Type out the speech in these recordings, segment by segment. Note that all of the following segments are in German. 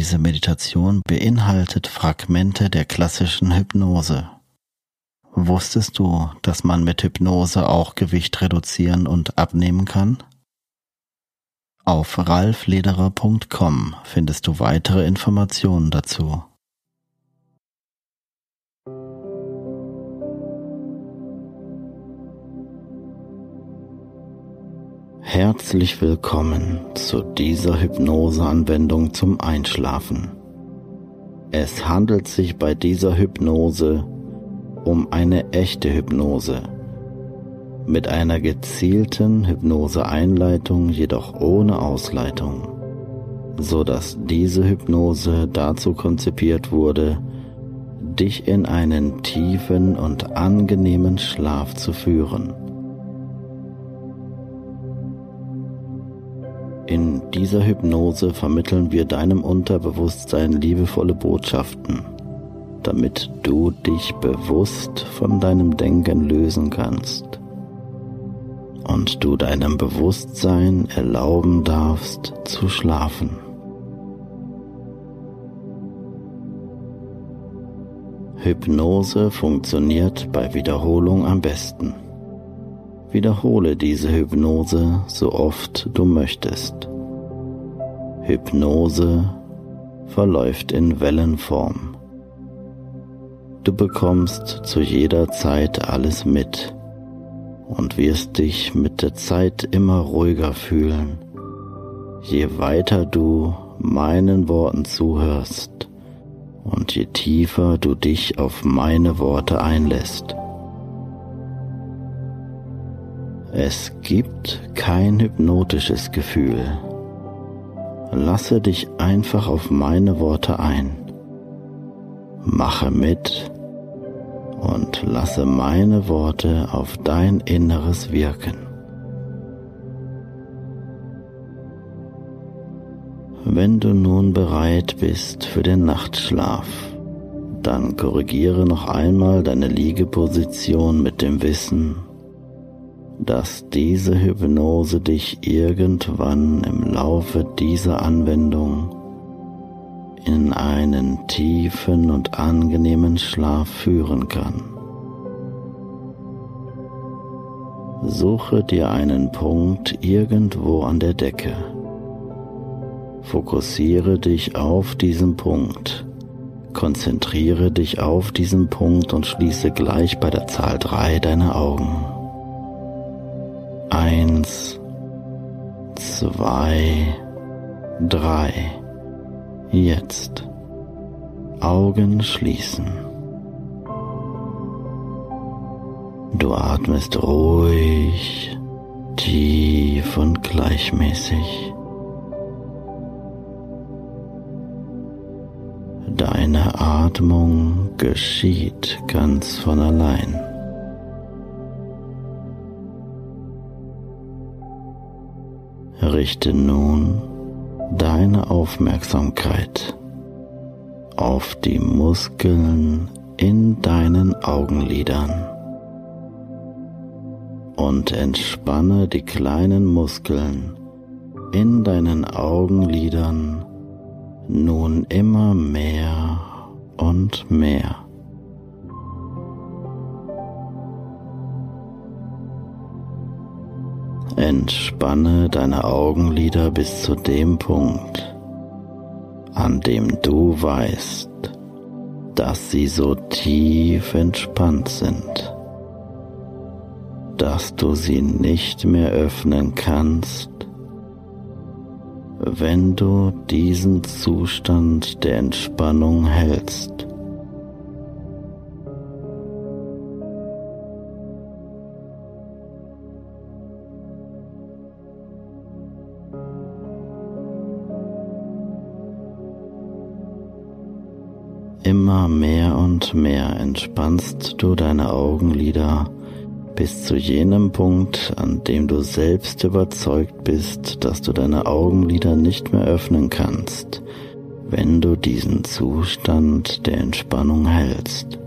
Diese Meditation beinhaltet Fragmente der klassischen Hypnose. Wusstest du, dass man mit Hypnose auch Gewicht reduzieren und abnehmen kann? Auf ralflederer.com findest du weitere Informationen dazu. Herzlich willkommen zu dieser Hypnoseanwendung zum Einschlafen. Es handelt sich bei dieser Hypnose um eine echte Hypnose. Mit einer gezielten Hypnoseeinleitung, jedoch ohne Ausleitung, so dass diese Hypnose dazu konzipiert wurde, dich in einen tiefen und angenehmen Schlaf zu führen. Dieser Hypnose vermitteln wir deinem Unterbewusstsein liebevolle Botschaften, damit du dich bewusst von deinem Denken lösen kannst und du deinem Bewusstsein erlauben darfst zu schlafen. Hypnose funktioniert bei Wiederholung am besten. Wiederhole diese Hypnose so oft du möchtest. Hypnose verläuft in Wellenform. Du bekommst zu jeder Zeit alles mit und wirst dich mit der Zeit immer ruhiger fühlen, je weiter du meinen Worten zuhörst und je tiefer du dich auf meine Worte einlässt. Es gibt kein hypnotisches Gefühl. Lasse dich einfach auf meine Worte ein. Mache mit und lasse meine Worte auf dein Inneres wirken. Wenn du nun bereit bist für den Nachtschlaf, Dann korrigiere noch einmal deine Liegeposition mit dem Wissen, dass diese Hypnose dich irgendwann im Laufe dieser Anwendung in einen tiefen und angenehmen Schlaf führen kann. Suche dir einen Punkt irgendwo an der Decke. Fokussiere dich auf diesen Punkt. Konzentriere dich auf diesen Punkt und schließe gleich bei der Zahl 3 deine Augen. Eins, zwei, drei. Jetzt Augen schließen. Du atmest ruhig, tief und gleichmäßig. Deine Atmung geschieht ganz von allein. Richte nun deine Aufmerksamkeit auf die Muskeln in deinen Augenlidern und entspanne die kleinen Muskeln in deinen Augenlidern nun immer mehr und mehr. Entspanne deine Augenlider bis zu dem Punkt, an dem du weißt, dass sie so tief entspannt sind, dass du sie nicht mehr öffnen kannst, wenn du diesen Zustand der Entspannung hältst. Mehr und mehr entspannst du deine Augenlider bis zu jenem Punkt, an dem du selbst überzeugt bist, dass du deine Augenlider nicht mehr öffnen kannst, wenn du diesen Zustand der Entspannung hältst.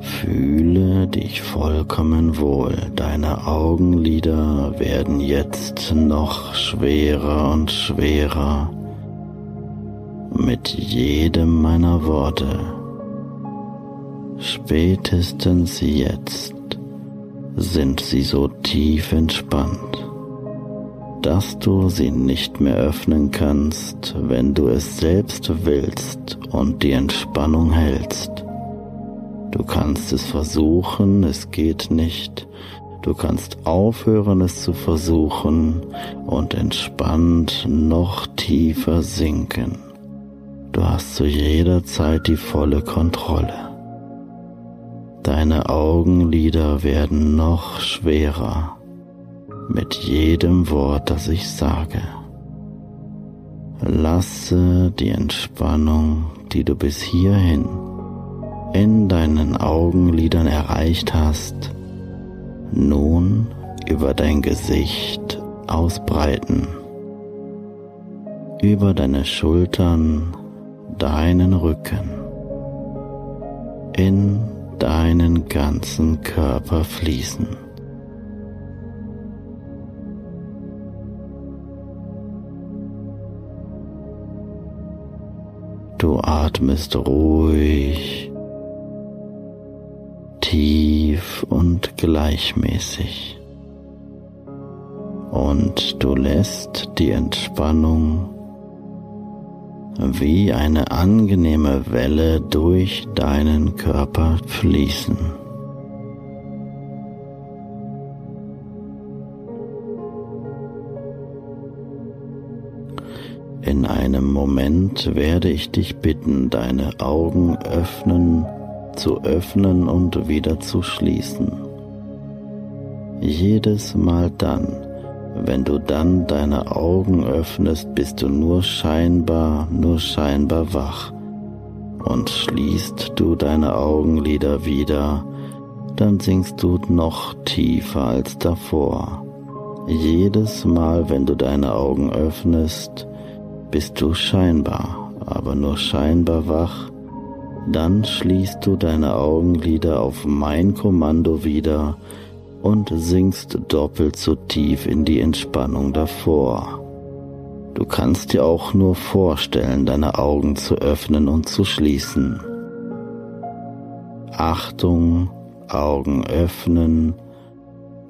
Fühle dich vollkommen wohl, deine Augenlider werden jetzt noch schwerer und schwerer mit jedem meiner Worte. Spätestens jetzt sind sie so tief entspannt, dass du sie nicht mehr öffnen kannst, wenn du es selbst willst und die Entspannung hältst. Du kannst es versuchen, es geht nicht. Du kannst aufhören, es zu versuchen und entspannt noch tiefer sinken. Du hast zu jeder Zeit die volle Kontrolle. Deine Augenlider werden noch schwerer mit jedem Wort, das ich sage. Lasse die Entspannung, die du bis hierhin in deinen Augenlidern erreicht hast, nun über dein Gesicht ausbreiten, über deine Schultern, deinen Rücken, in deinen ganzen Körper fließen. Du atmest ruhig, tief und gleichmäßig. Und du lässt die Entspannung wie eine angenehme Welle durch deinen Körper fließen. In einem Moment werde ich dich bitten, deine Augen öffnen, zu öffnen und wieder zu schließen. Jedes Mal dann, wenn du dann deine Augen öffnest, bist du nur scheinbar, nur scheinbar wach. Und schließt du deine Augenlider wieder, dann sinkst du noch tiefer als davor. Jedes Mal, wenn du deine Augen öffnest, bist du scheinbar, aber nur scheinbar wach, dann schließt du deine Augenlider auf mein Kommando wieder und sinkst doppelt so tief in die Entspannung davor. Du kannst dir auch nur vorstellen, deine Augen zu öffnen und zu schließen. Achtung, Augen öffnen,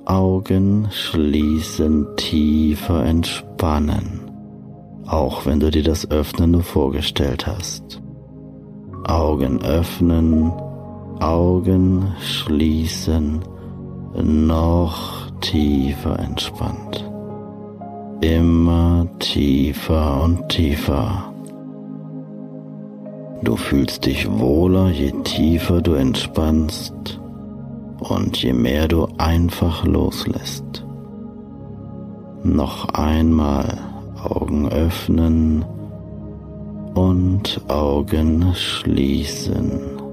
Augen schließen, tiefer entspannen, auch wenn du dir das Öffnen nur vorgestellt hast. Augen öffnen, Augen schließen, noch tiefer entspannt. Immer tiefer und tiefer. Du fühlst dich wohler, je tiefer du entspannst und je mehr du einfach loslässt. Noch einmal Augen öffnen und Augen schließen.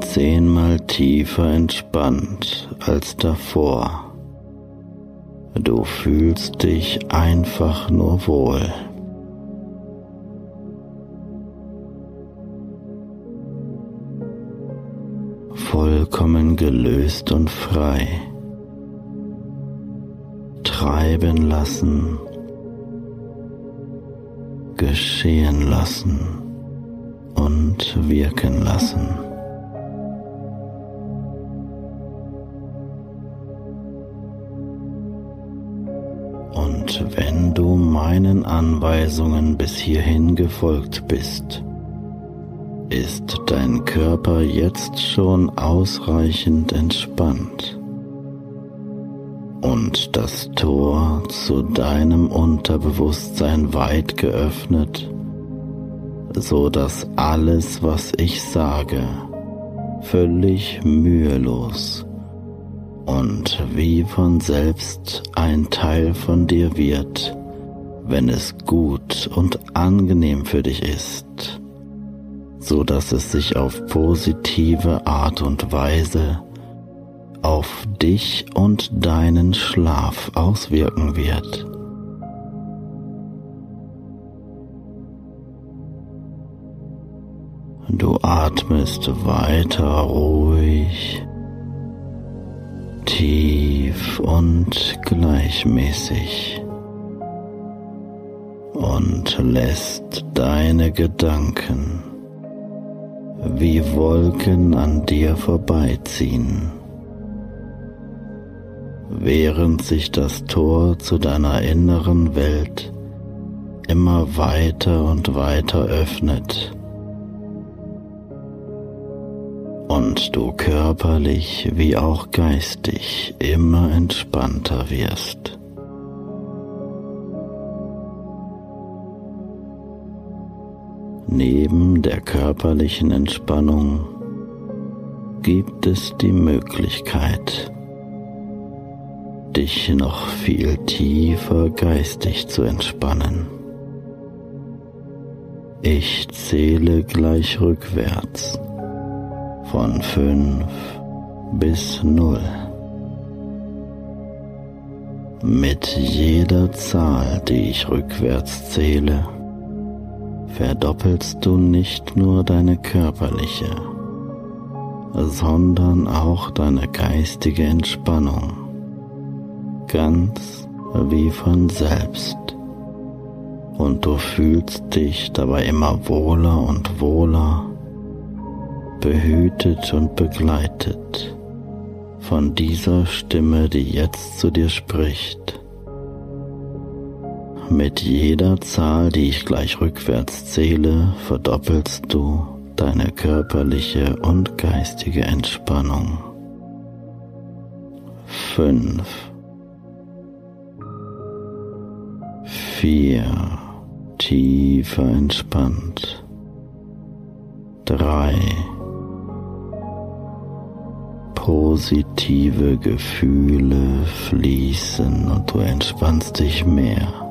Zehnmal tiefer entspannt als davor. Du fühlst dich einfach nur wohl. vollkommen gelöst und frei. Treiben lassen, geschehen lassen und wirken lassen. Meinen Anweisungen bis hierhin gefolgt bist, ist dein Körper jetzt schon ausreichend entspannt und das Tor zu deinem Unterbewusstsein weit geöffnet, so dass alles, was ich sage, völlig mühelos und wie von selbst ein Teil von dir wird, wenn es gut und angenehm für dich ist so dass es sich auf positive Art und Weise auf dich und deinen Schlaf auswirken wird. Du atmest weiter ruhig, tief und gleichmäßig und lässt deine Gedanken wie Wolken an dir vorbeiziehen, während sich das Tor zu deiner inneren Welt immer weiter und weiter öffnet und du körperlich wie auch geistig immer entspannter wirst. Neben der körperlichen Entspannung gibt es die Möglichkeit, dich noch viel tiefer geistig zu entspannen. Ich zähle gleich rückwärts von fünf bis null. Mit jeder Zahl, die ich rückwärts zähle, verdoppelst du nicht nur deine körperliche, sondern auch deine geistige Entspannung, ganz wie von selbst. Und du fühlst dich dabei immer wohler und wohler, behütet und begleitet von dieser Stimme, die jetzt zu dir spricht mit jeder Zahl, die ich gleich rückwärts zähle, verdoppelst du deine körperliche und geistige Entspannung. Fünf, vier, tiefer entspannt. Drei, positive Gefühle fließen und du entspannst dich mehr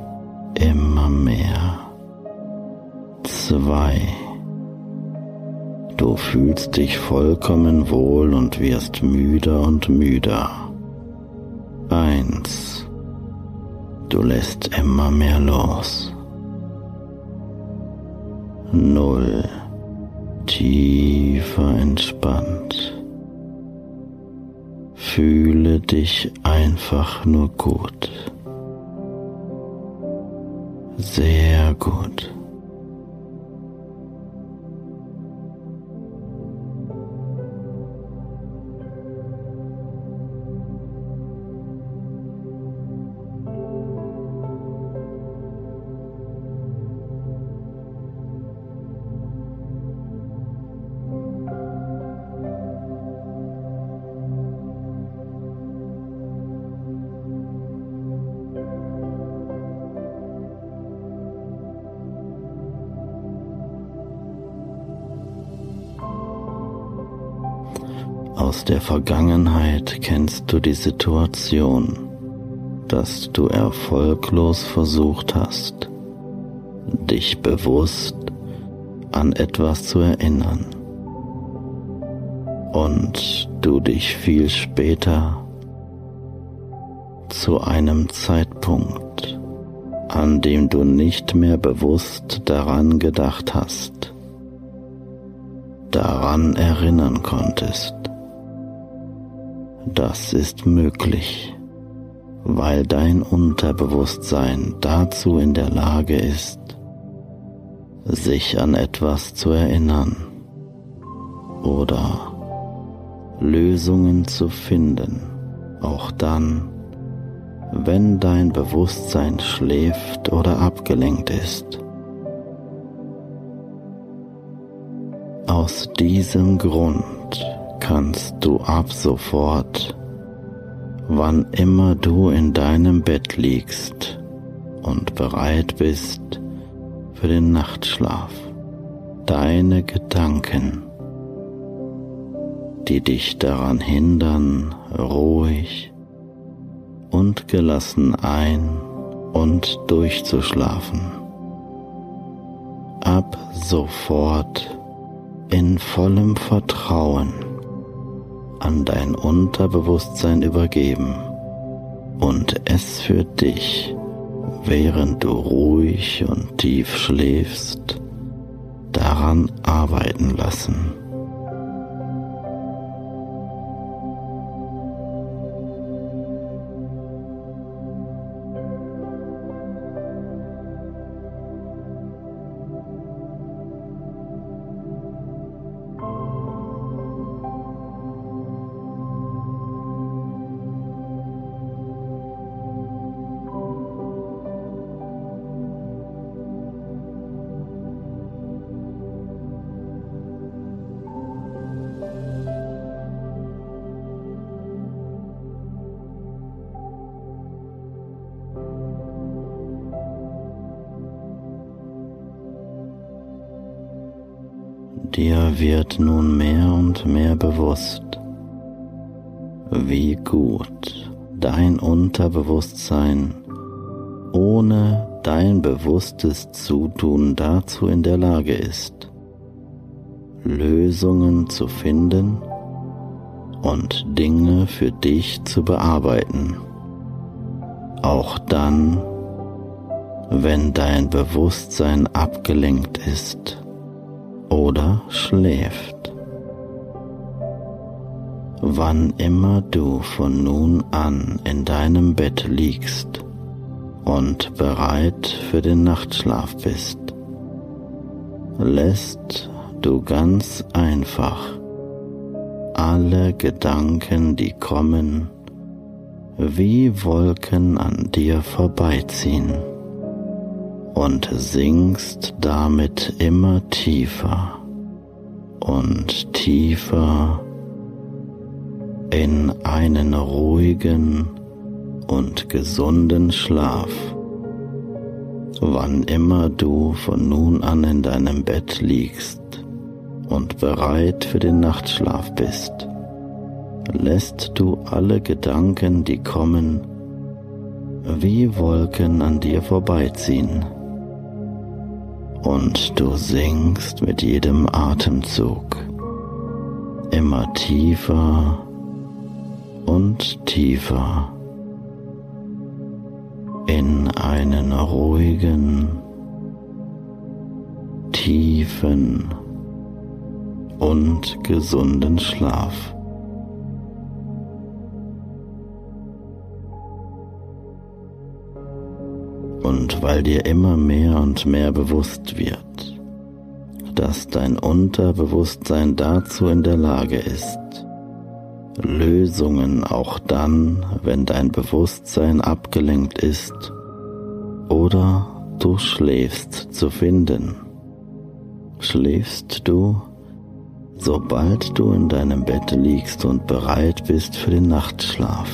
immer mehr. Zwei. Du fühlst dich vollkommen wohl und wirst müder und müder. Eins. Du lässt immer mehr los. null tiefer entspannt. Fühle dich einfach nur gut. Sehr gut. Vergangenheit kennst du die Situation, dass du erfolglos versucht hast, dich bewusst an etwas zu erinnern und du dich viel später zu einem Zeitpunkt, an dem du nicht mehr bewusst daran gedacht hast, daran erinnern konntest. Das ist möglich, weil dein Unterbewusstsein dazu in der Lage ist, sich an etwas zu erinnern oder Lösungen zu finden, auch dann, wenn dein Bewusstsein schläft oder abgelenkt ist. Aus diesem Grund kannst du ab sofort, wann immer du in deinem Bett liegst und bereit bist für den Nachtschlaf, deine Gedanken, die dich daran hindern, ruhig und gelassen ein und durchzuschlafen, ab sofort in vollem Vertrauen an dein Unterbewusstsein übergeben und es für dich, während du ruhig und tief schläfst, daran arbeiten lassen. Dir wird nun mehr und mehr bewusst, wie gut dein Unterbewusstsein ohne dein bewusstes Zutun dazu in der Lage ist, Lösungen zu finden und Dinge für dich zu bearbeiten. Auch dann, wenn dein Bewusstsein abgelenkt ist oder schläft. Wann immer du von nun an in deinem Bett liegst und bereit für den Nachtschlaf bist, lässt du ganz einfach alle Gedanken, die kommen, wie Wolken an dir vorbeiziehen und sinkst damit immer tiefer und tiefer in einen ruhigen und gesunden Schlaf, wann immer du von nun an in deinem Bett liegst und bereit für den Nachtschlaf bist, lässt du alle Gedanken, die kommen, wie Wolken an dir vorbeiziehen und du sinkst mit jedem Atemzug immer tiefer und tiefer in einen ruhigen, tiefen und gesunden Schlaf. Weil dir immer mehr und mehr bewusst wird, dass dein Unterbewusstsein dazu in der Lage ist, Lösungen auch dann, wenn dein Bewusstsein abgelenkt ist oder du schläfst zu finden. Schläfst du, sobald du in deinem Bett liegst und bereit bist für den Nachtschlaf.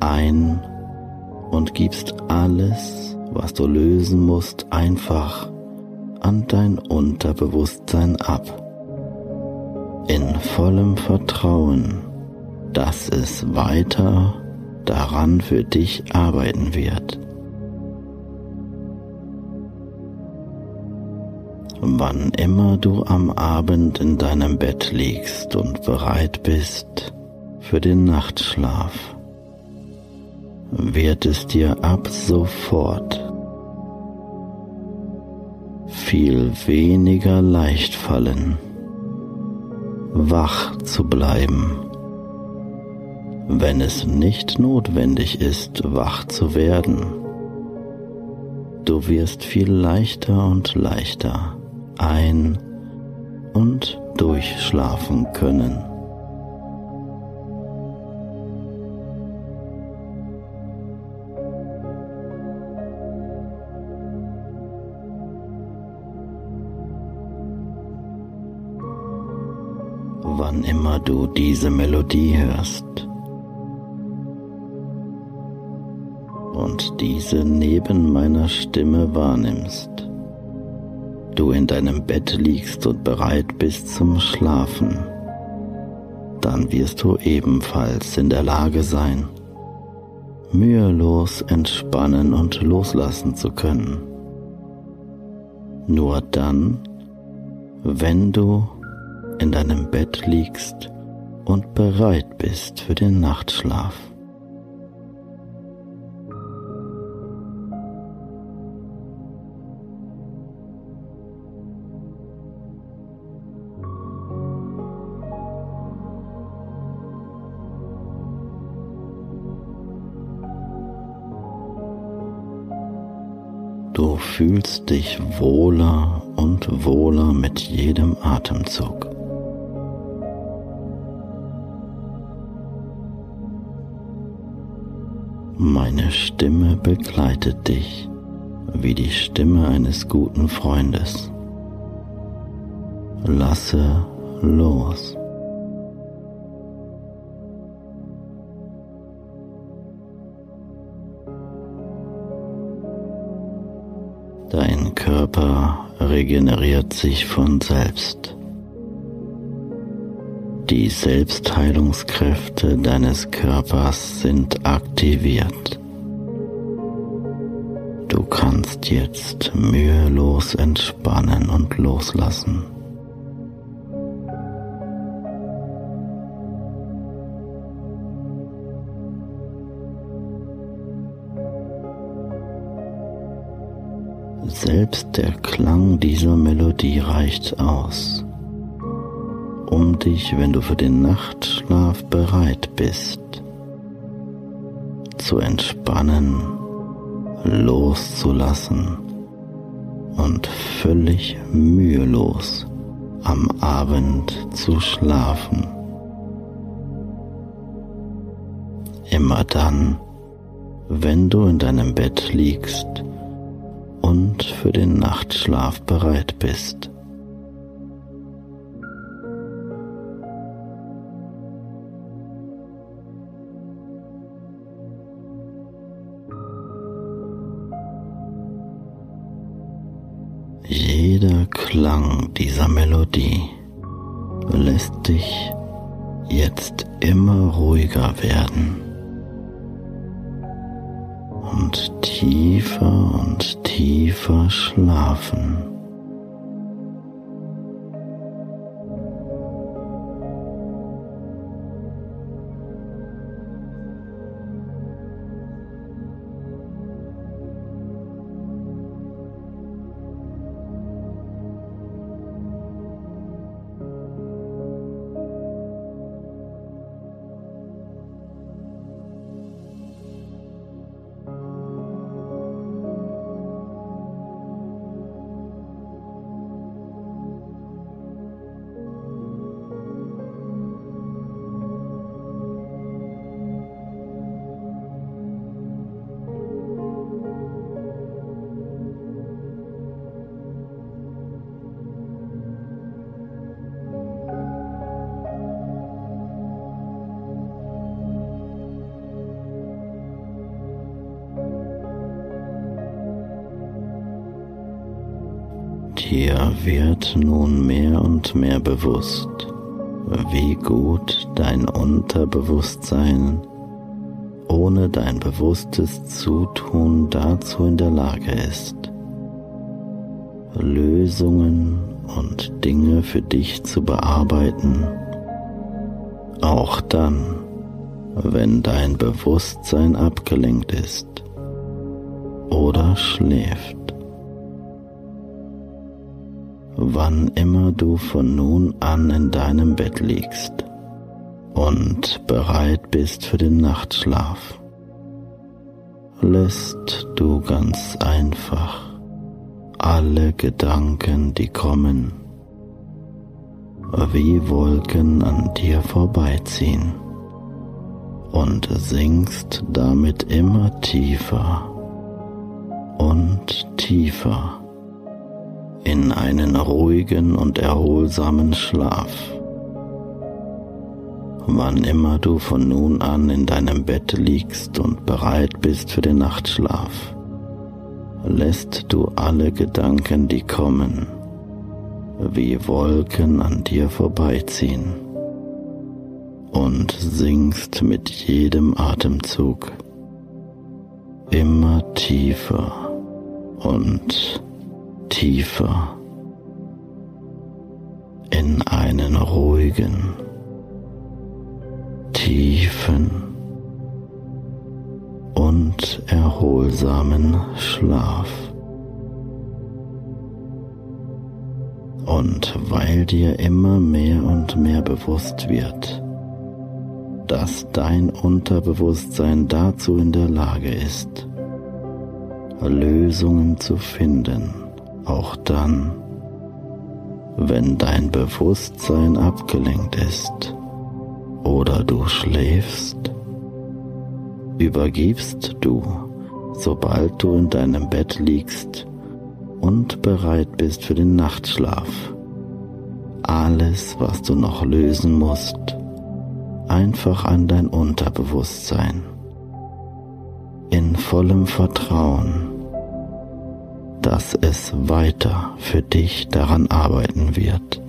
Ein und gibst alles, was du lösen musst, einfach an dein Unterbewusstsein ab. In vollem Vertrauen, dass es weiter daran für dich arbeiten wird. Wann immer du am Abend in deinem Bett liegst und bereit bist für den Nachtschlaf, wird es dir ab sofort viel weniger leicht fallen, wach zu bleiben, wenn es nicht notwendig ist, wach zu werden. Du wirst viel leichter und leichter ein- und durchschlafen können. Immer du diese Melodie hörst. Und diese neben meiner Stimme wahrnimmst, du in deinem Bett liegst und bereit bist zum Schlafen, dann wirst du ebenfalls in der Lage sein, mühelos entspannen und loslassen zu können. Nur dann, wenn du in deinem Bett liegst und bereit bist für den Nachtschlaf. Du fühlst dich wohler und wohler mit jedem Atemzug. Meine Stimme begleitet dich wie die Stimme eines guten Freundes. Lasse los. Dein Körper regeneriert sich von selbst. Die Selbstheilungskräfte deines Körpers sind aktiviert. Du kannst jetzt mühelos entspannen und loslassen. Selbst der Klang dieser Melodie reicht aus, um dich, wenn du für den Nachtschlaf bereit bist, zu entspannen, loszulassen und völlig mühelos am Abend zu schlafen. Immer dann, wenn du in deinem Bett liegst und für den Nachtschlaf bereit bist. Klang dieser Melodie lässt dich jetzt immer ruhiger werden und tiefer und tiefer schlafen. Bewusst, wie gut dein Unterbewusstsein ohne dein bewusstes Zutun dazu in der Lage ist, Lösungen und Dinge für dich zu bearbeiten, auch dann, wenn dein Bewusstsein abgelenkt ist oder schläft. Wann immer du von nun an in deinem Bett liegst und bereit bist für den Nachtschlaf, lässt du ganz einfach alle Gedanken, die kommen, wie Wolken an dir vorbeiziehen und sinkst damit immer tiefer und tiefer in einen ruhigen und erholsamen Schlaf. Wann immer du von nun an in deinem Bett liegst und bereit bist für den Nachtschlaf, lässt du alle Gedanken, die kommen, wie Wolken an dir vorbeiziehen und singst mit jedem Atemzug immer tiefer und tiefer in einen ruhigen, tiefen und erholsamen Schlaf. Und weil dir immer mehr und mehr bewusst wird, dass dein Unterbewusstsein dazu in der Lage ist, Lösungen zu finden, auch dann, wenn dein Bewusstsein abgelenkt ist oder du schläfst, übergibst du, sobald du in deinem Bett liegst und bereit bist für den Nachtschlaf, alles, was du noch lösen musst, einfach an dein Unterbewusstsein. In vollem Vertrauen, dass es weiter für dich daran arbeiten wird.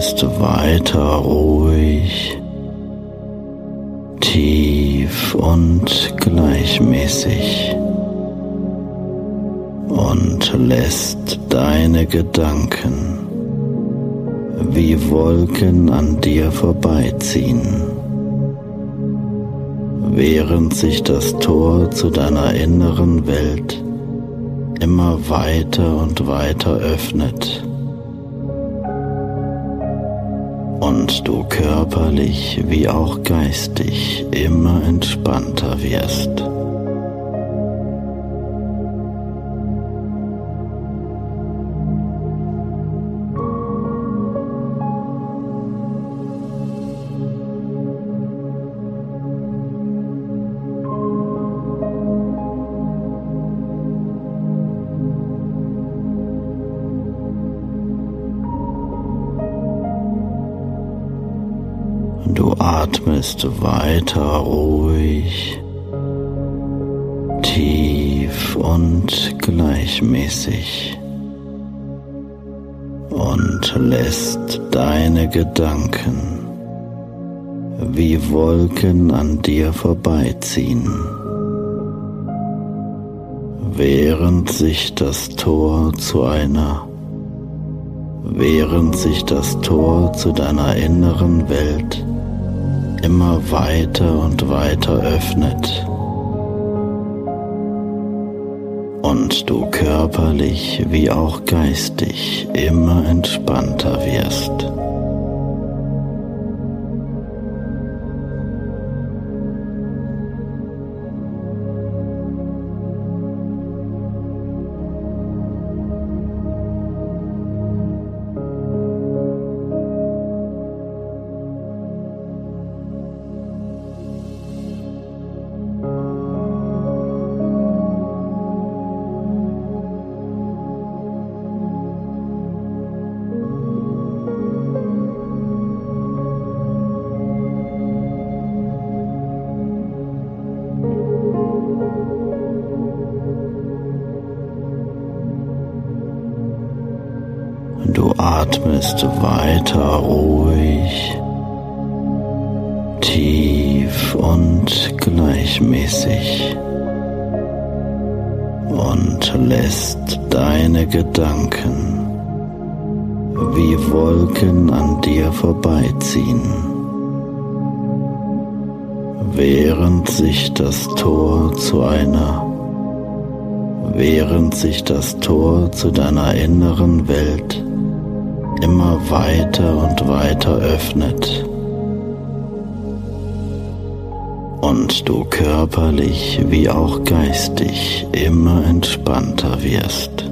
atmest weiter ruhig, tief und gleichmäßig und lässt deine Gedanken wie Wolken an dir vorbeiziehen, während sich das Tor zu deiner inneren Welt immer weiter und weiter öffnet und du körperlich wie auch geistig immer entspannter wirst. Du atmest weiter ruhig, tief und gleichmäßig und lässt deine Gedanken wie Wolken an dir vorbeiziehen, während sich das Tor zu einer während sich das Tor zu deiner inneren Welt immer weiter und weiter öffnet und du körperlich wie auch geistig immer entspannter wirst. Atmest weiter ruhig, tief und gleichmäßig und lässt deine Gedanken wie Wolken an dir vorbeiziehen, während sich das Tor zu einer während sich das Tor zu deiner inneren Welt immer weiter und weiter öffnet und du körperlich wie auch geistig immer entspannter wirst.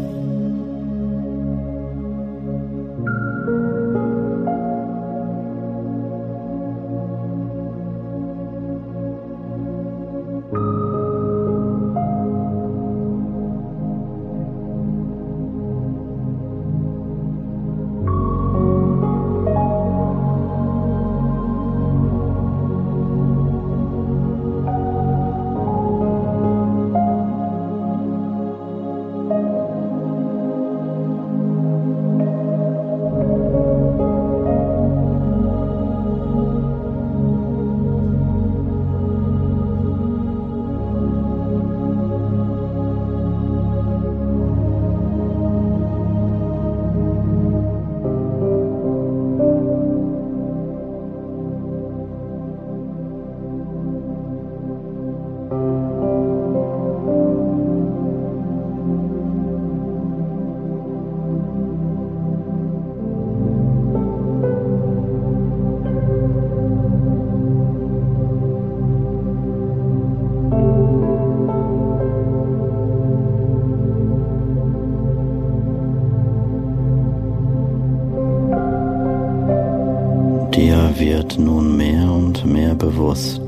Wird nun mehr und mehr bewusst,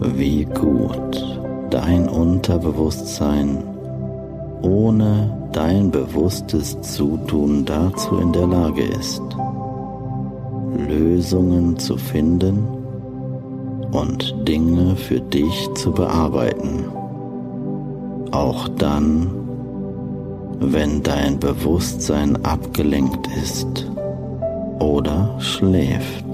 wie gut dein Unterbewusstsein ohne dein bewusstes Zutun dazu in der Lage ist, Lösungen zu finden und Dinge für dich zu bearbeiten, auch dann, wenn dein Bewusstsein abgelenkt ist oder schläft.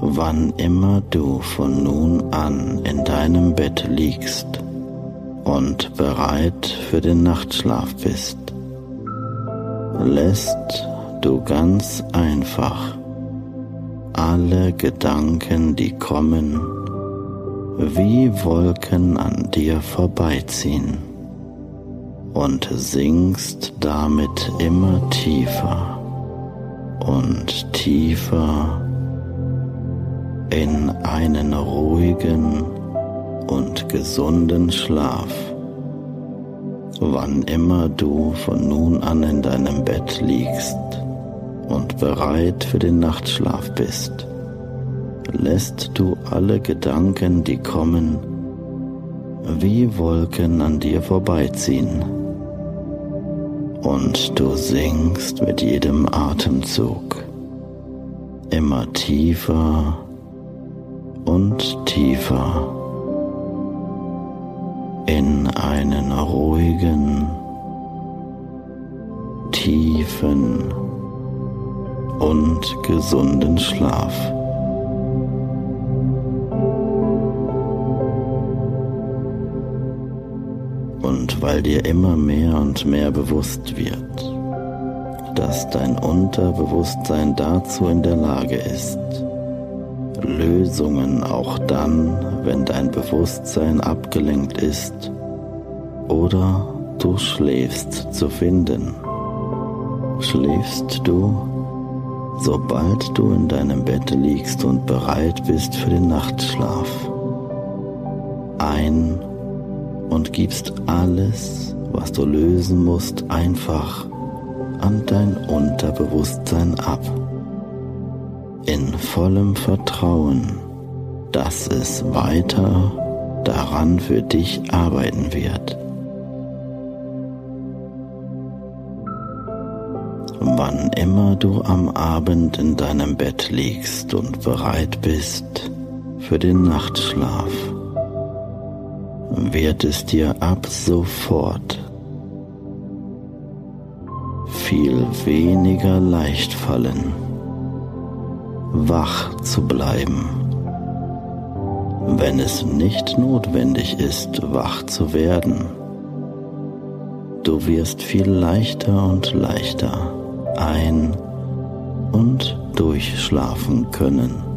Wann immer du von nun an in deinem Bett liegst und bereit für den Nachtschlaf bist, lässt du ganz einfach alle Gedanken, die kommen, wie Wolken an dir vorbeiziehen und sinkst damit immer tiefer und tiefer in einen ruhigen und gesunden Schlaf, wann immer du von nun an in deinem Bett liegst und bereit für den Nachtschlaf bist, lässt du alle Gedanken, die kommen, wie Wolken an dir vorbeiziehen. Und du sinkst mit jedem Atemzug immer tiefer und tiefer in einen ruhigen, tiefen und gesunden Schlaf. Und weil dir immer mehr und mehr bewusst wird, dass dein Unterbewusstsein dazu in der Lage ist, Lösungen auch dann, wenn dein Bewusstsein abgelenkt ist oder du schläfst zu finden. Schläfst du, sobald du in deinem Bett liegst und bereit bist für den Nachtschlaf, ein und gibst alles, was du lösen musst, einfach an dein Unterbewusstsein ab in vollem Vertrauen, dass es weiter daran für dich arbeiten wird. Wann immer du am Abend in deinem Bett liegst und bereit bist für den Nachtschlaf, wird es dir ab sofort viel weniger leicht fallen wach zu bleiben, wenn es nicht notwendig ist, wach zu werden. Du wirst viel leichter und leichter ein- und durchschlafen können.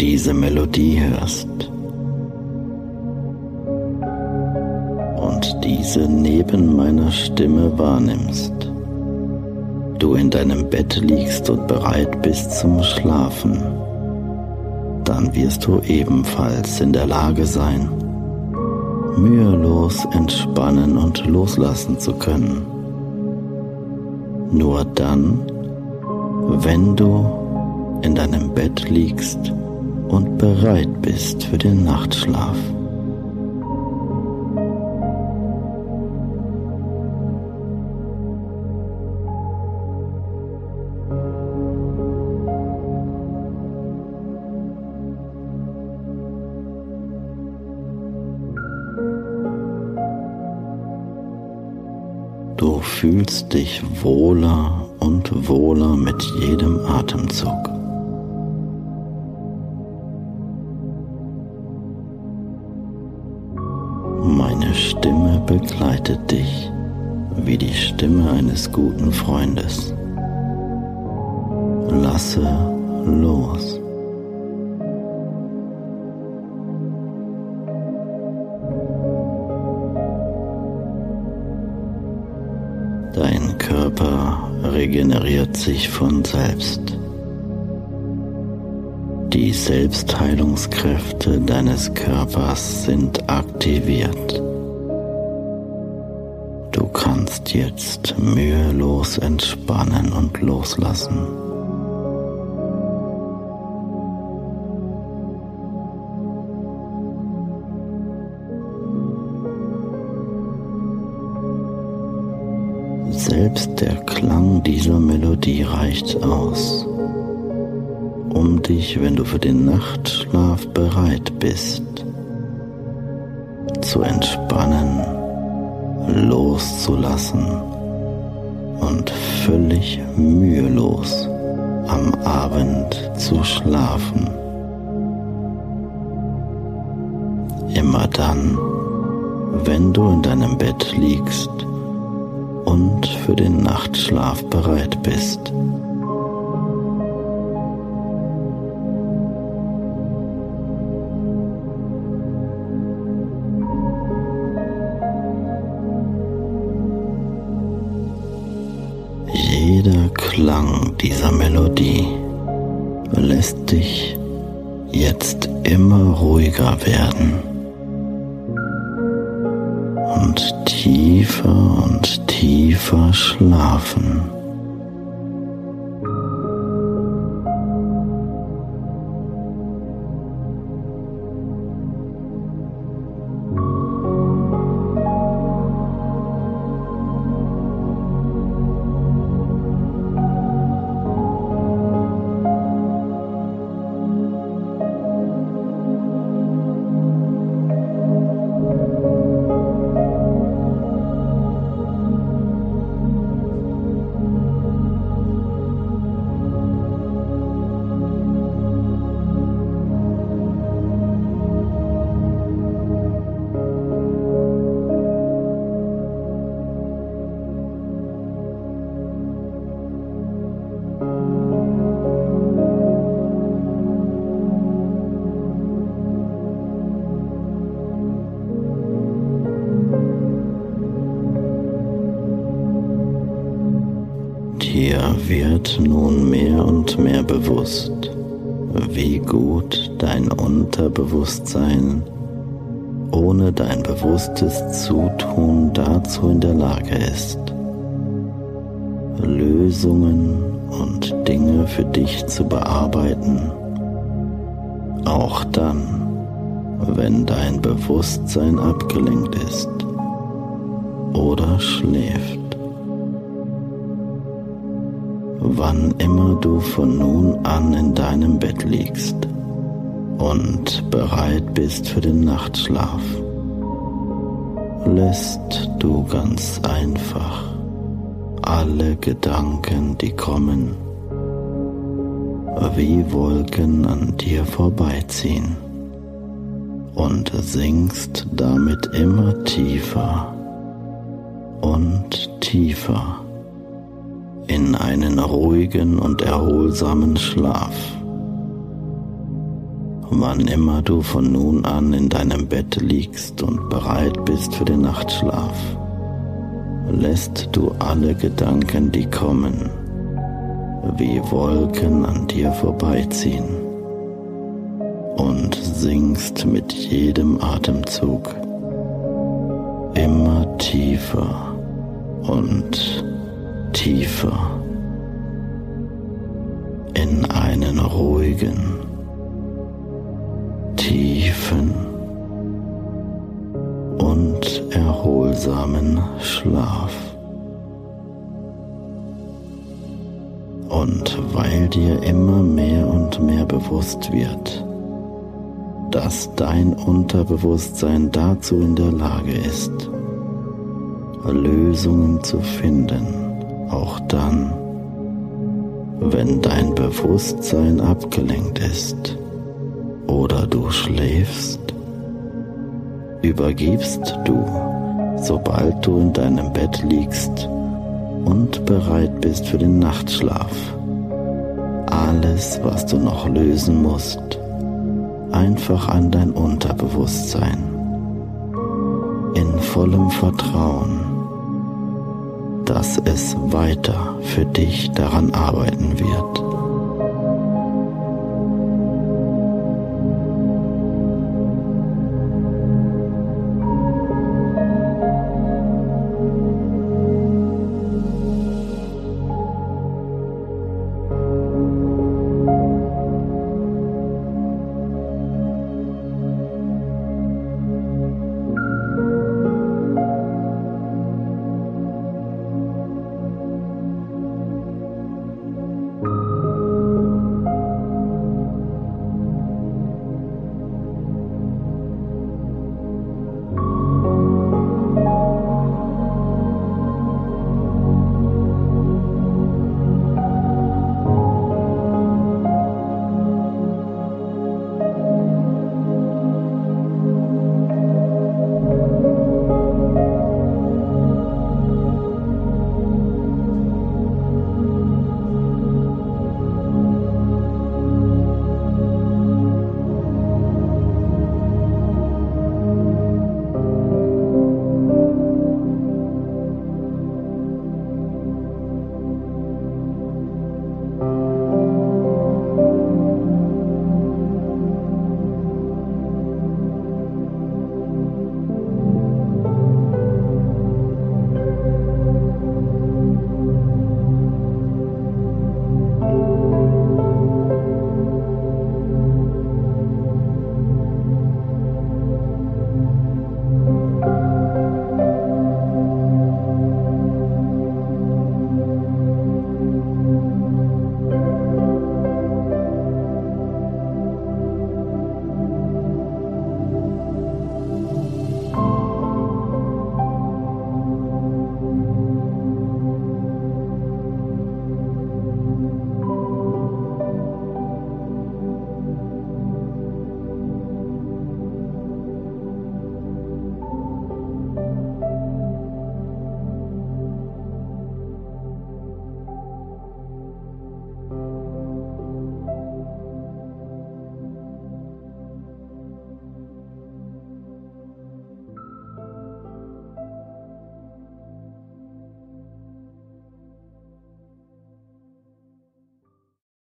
Diese Melodie hörst und diese neben meiner Stimme wahrnimmst, du in deinem Bett liegst und bereit bist zum Schlafen, dann wirst du ebenfalls in der Lage sein, mühelos entspannen und loslassen zu können. Nur dann, wenn du in deinem Bett liegst und bereit bist für den Nachtschlaf. Du fühlst dich wohler und wohler mit jedem Atemzug. Begleitet dich wie die Stimme eines guten Freundes. Lasse los. Dein Körper regeneriert sich von selbst. Die Selbstheilungskräfte deines Körpers sind aktiviert jetzt mühelos entspannen und loslassen. Selbst der Klang dieser Melodie reicht aus, um dich, wenn du für den Nachtschlaf bereit bist, zu entspannen, loszulassen und völlig mühelos am Abend zu schlafen. Immer dann, wenn du in deinem Bett liegst und für den Nachtschlaf bereit bist. Dieser Melodie lässt dich jetzt immer ruhiger werden und tiefer und tiefer schlafen. Ohne dein bewusstes Zutun dazu in der Lage ist, Lösungen und Dinge für dich zu bearbeiten, auch dann, wenn dein Bewusstsein abgelenkt ist oder schläft. wann immer du von nun an in deinem Bett liegst und bereit bist für den Nachtschlaf, lässt du ganz einfach alle Gedanken, die kommen, wie Wolken an dir vorbeiziehen und sinkst damit immer tiefer und tiefer in einen ruhigen und erholsamen Schlaf. Wann immer du von nun an in deinem Bett liegst und bereit bist für den Nachtschlaf, lässt du alle Gedanken, die kommen, wie Wolken an dir vorbeiziehen und singst mit jedem Atemzug immer tiefer und tiefer in einen ruhigen, tiefen und erholsamen Schlaf. Und weil dir immer mehr und mehr bewusst wird, dass dein Unterbewusstsein dazu in der Lage ist, Lösungen zu finden, auch dann, wenn dein Bewusstsein abgelenkt ist oder du schläfst, übergibst du, sobald du in deinem Bett liegst und bereit bist für den Nachtschlaf, alles, was du noch lösen musst, einfach an dein Unterbewusstsein. In vollem Vertrauen dass es weiter für dich daran arbeiten wird.